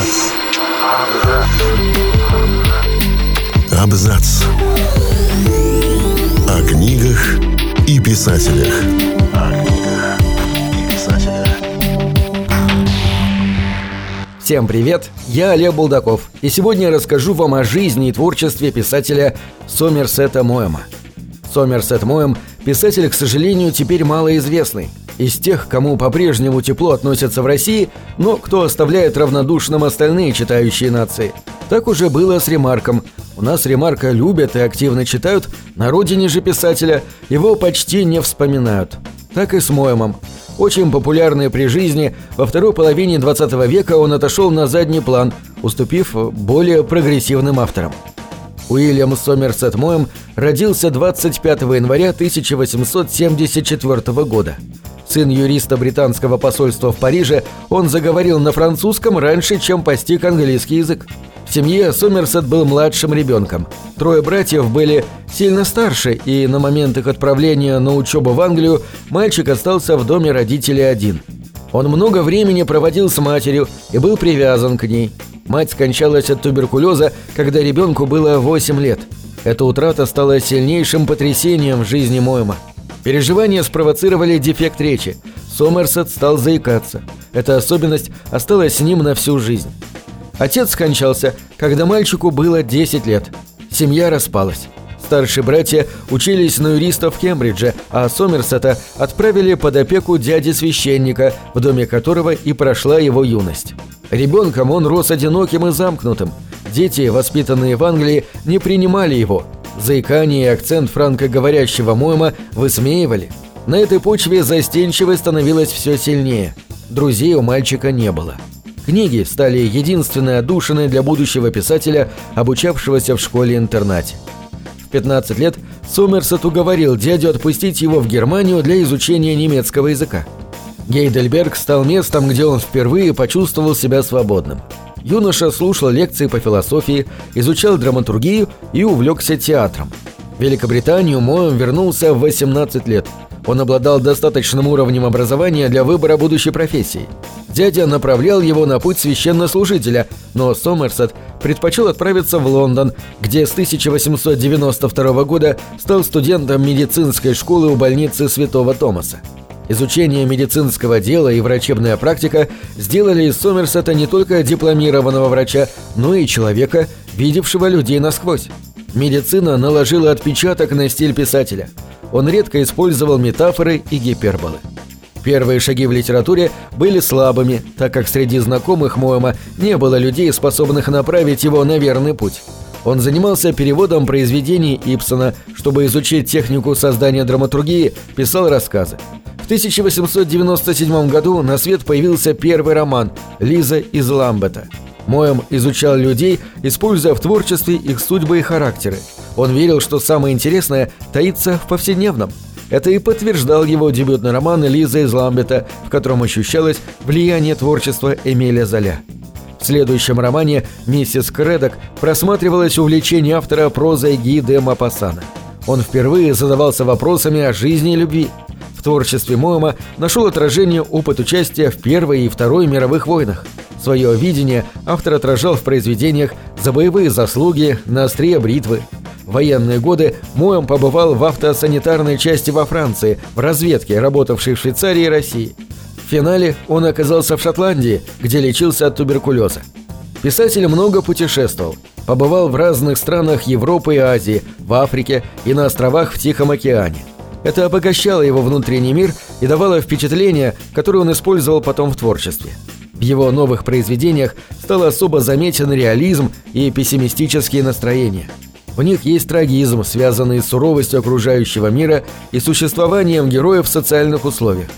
Абзац. Абзац. О книгах и писателях. Всем привет, я Олег Булдаков, и сегодня я расскажу вам о жизни и творчестве писателя Сомерсета Моэма. Сомерсет Моэм – писатель, к сожалению, теперь малоизвестный. Из тех, кому по-прежнему тепло относятся в России, но кто оставляет равнодушным остальные читающие нации. Так уже было с Ремарком. У нас Ремарка любят и активно читают, на родине же писателя его почти не вспоминают. Так и с Моэмом. Очень популярный при жизни, во второй половине 20 века он отошел на задний план, уступив более прогрессивным авторам. Уильям Сомерсет Моэм родился 25 января 1874 года. Сын юриста британского посольства в Париже, он заговорил на французском раньше, чем постиг английский язык. В семье Сомерсет был младшим ребенком. Трое братьев были сильно старше, и на момент их отправления на учебу в Англию мальчик остался в доме родителей один. Он много времени проводил с матерью и был привязан к ней. Мать скончалась от туберкулеза, когда ребенку было 8 лет. Эта утрата стала сильнейшим потрясением в жизни Моэма. Переживания спровоцировали дефект речи. Сомерсет стал заикаться. Эта особенность осталась с ним на всю жизнь. Отец скончался, когда мальчику было 10 лет. Семья распалась. Старшие братья учились на юриста в Кембридже, а Сомерсета отправили под опеку дяди-священника, в доме которого и прошла его юность. Ребенком он рос одиноким и замкнутым. Дети, воспитанные в Англии, не принимали его. Заикание и акцент франкоговорящего Моэма высмеивали. На этой почве застенчивость становилась все сильнее. Друзей у мальчика не было. Книги стали единственной отдушиной для будущего писателя, обучавшегося в школе-интернате. В 15 лет Сомерсет уговорил дядю отпустить его в Германию для изучения немецкого языка. Гейдельберг стал местом, где он впервые почувствовал себя свободным. Юноша слушал лекции по философии, изучал драматургию и увлекся театром. В Великобританию Моэм вернулся в 18 лет. Он обладал достаточным уровнем образования для выбора будущей профессии. Дядя направлял его на путь священнослужителя, но Сомерсет предпочел отправиться в Лондон, где с 1892 года стал студентом медицинской школы у больницы Святого Томаса. Изучение медицинского дела и врачебная практика сделали из Сомерсета не только дипломированного врача, но и человека, видевшего людей насквозь. Медицина наложила отпечаток на стиль писателя. Он редко использовал метафоры и гиперболы. Первые шаги в литературе были слабыми, так как среди знакомых Моэма не было людей, способных направить его на верный путь. Он занимался переводом произведений Ипсона, чтобы изучить технику создания драматургии, писал рассказы. 1897 году на свет появился первый роман «Лиза из Ламбета». Моем изучал людей, используя в творчестве их судьбы и характеры. Он верил, что самое интересное таится в повседневном. Это и подтверждал его дебютный роман «Лиза из Ламбета», в котором ощущалось влияние творчества Эмиля Золя. В следующем романе «Миссис Кредок» просматривалось увлечение автора прозой Ги де Мапассана. Он впервые задавался вопросами о жизни и любви – в творчестве Моэма нашел отражение опыт участия в Первой и Второй мировых войнах. Свое видение автор отражал в произведениях «За боевые заслуги», «На острие бритвы». В военные годы Моэм побывал в автосанитарной части во Франции, в разведке, работавшей в Швейцарии и России. В финале он оказался в Шотландии, где лечился от туберкулеза. Писатель много путешествовал, побывал в разных странах Европы и Азии, в Африке и на островах в Тихом океане. Это обогащало его внутренний мир и давало впечатление, которое он использовал потом в творчестве. В его новых произведениях стал особо заметен реализм и пессимистические настроения. В них есть трагизм, связанный с суровостью окружающего мира и существованием героев в социальных условиях.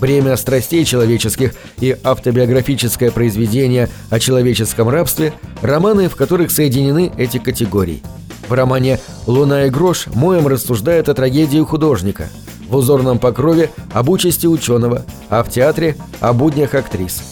Бремя страстей человеческих и автобиографическое произведение о человеческом рабстве – романы, в которых соединены эти категории – в романе «Луна и грош» Моем рассуждает о трагедии художника, в «Узорном покрове» – об участи ученого, а в театре – о буднях актрис.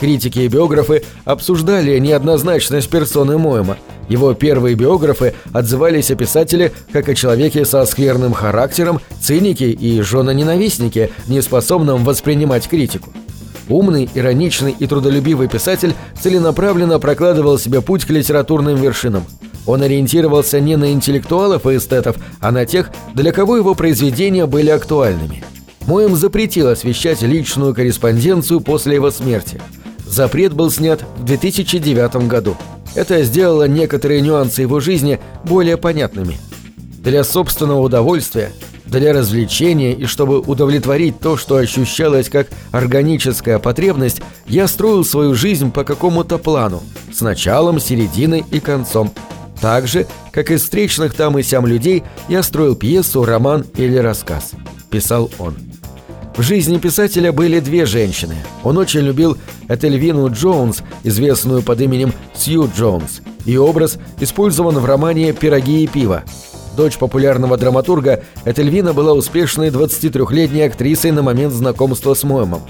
Критики и биографы обсуждали неоднозначность персоны Моэма. Его первые биографы отзывались о писателе как о человеке со скверным характером, цинике и женоненавистнике, неспособном воспринимать критику. Умный, ироничный и трудолюбивый писатель целенаправленно прокладывал себе путь к литературным вершинам. Он ориентировался не на интеллектуалов и эстетов, а на тех, для кого его произведения были актуальными. Моем запретил освещать личную корреспонденцию после его смерти. Запрет был снят в 2009 году. Это сделало некоторые нюансы его жизни более понятными. Для собственного удовольствия, для развлечения и чтобы удовлетворить то, что ощущалось как органическая потребность, я строил свою жизнь по какому-то плану, с началом, серединой и концом. Так же, как из встречных там и сям людей, я строил пьесу, роман или рассказ. Писал он. В жизни писателя были две женщины. Он очень любил Этельвину Джонс, известную под именем Сью Джонс. Ее образ использован в романе «Пироги и пиво». Дочь популярного драматурга, Этельвина была успешной 23-летней актрисой на момент знакомства с Моэмом.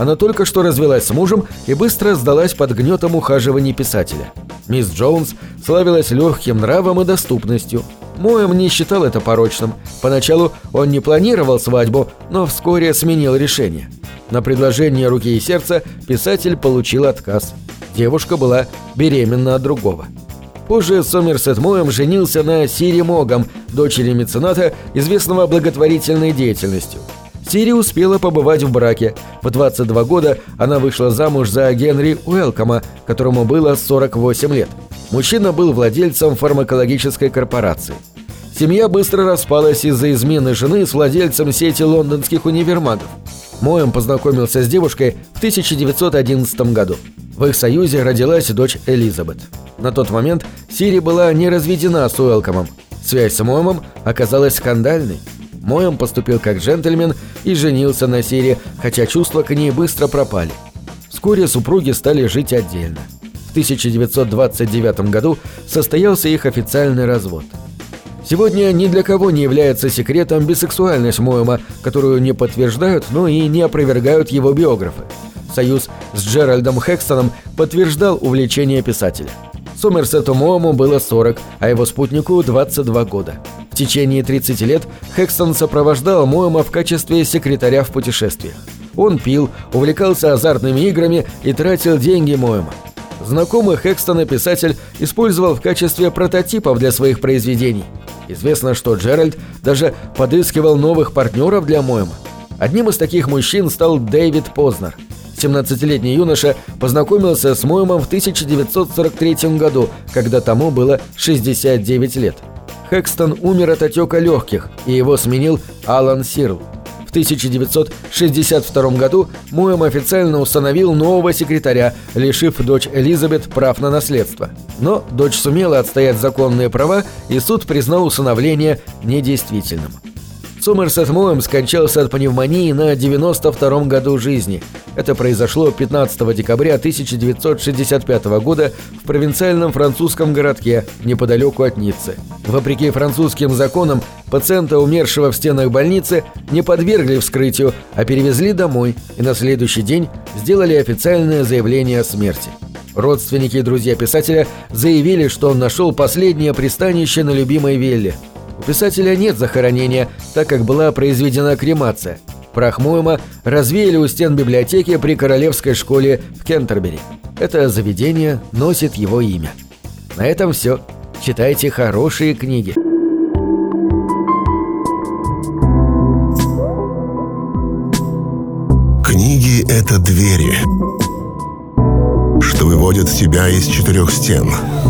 Она только что развелась с мужем и быстро сдалась под гнетом ухаживаний писателя. Мисс Джонс славилась легким нравом и доступностью. Моэм не считал это порочным. Поначалу он не планировал свадьбу, но вскоре сменил решение. На предложение руки и сердца писатель получил отказ. Девушка была беременна от другого. Позже Сомерсет Моэм женился на Сири Могам, дочери мецената, известного благотворительной деятельностью. Сири успела побывать в браке. В 22 года она вышла замуж за Генри Уэлкома, которому было 48 лет. Мужчина был владельцем фармакологической корпорации. Семья быстро распалась из-за измены жены с владельцем сети лондонских универмагов. Моэм познакомился с девушкой в 1911 году. В их союзе родилась дочь Элизабет. На тот момент Сири была не разведена с Уэлкомом. Связь с Моэмом оказалась скандальной. Моэм поступил как джентльмен и женился на Сири, хотя чувства к ней быстро пропали. Вскоре супруги стали жить отдельно. В 1929 году состоялся их официальный развод. Сегодня ни для кого не является секретом бисексуальность Моэма, которую не подтверждают, но и не опровергают его биографы. Союз с Джеральдом Хекстоном подтверждал увлечение писателя. Сомерсету Моэму было 40, а его спутнику 22 года. Течение 30 лет Хекстон сопровождал Моэма в качестве секретаря в путешествиях. Он пил, увлекался азартными играми и тратил деньги Моэма. Знакомый Хекстона писатель использовал в качестве прототипов для своих произведений – Известно, что Джеральд даже подыскивал новых партнеров для Моэма. Одним из таких мужчин стал Дэвид Познер. 17-летний юноша познакомился с Моэмом в 1943 году, когда тому было 69 лет. Хэкстон умер от отека легких, и его сменил Алан Сирл. В 1962 году Моэм официально установил нового секретаря, лишив дочь Элизабет прав на наследство. Но дочь сумела отстоять законные права, и суд признал усыновление недействительным. Сомерсет Моэм скончался от пневмонии на 92-м году жизни. Это произошло 15 декабря 1965 года в провинциальном французском городке неподалеку от Ниццы. Вопреки французским законам, пациента, умершего в стенах больницы, не подвергли вскрытию, а перевезли домой и на следующий день сделали официальное заявление о смерти. Родственники и друзья писателя заявили, что он нашел последнее пристанище на любимой вилле – писателя нет захоронения, так как была произведена кремация. Прах Моэма развеяли у стен библиотеки при Королевской школе в Кентербери. Это заведение носит его имя. На этом все. Читайте хорошие книги. Книги — это двери, что выводят тебя из четырех стен —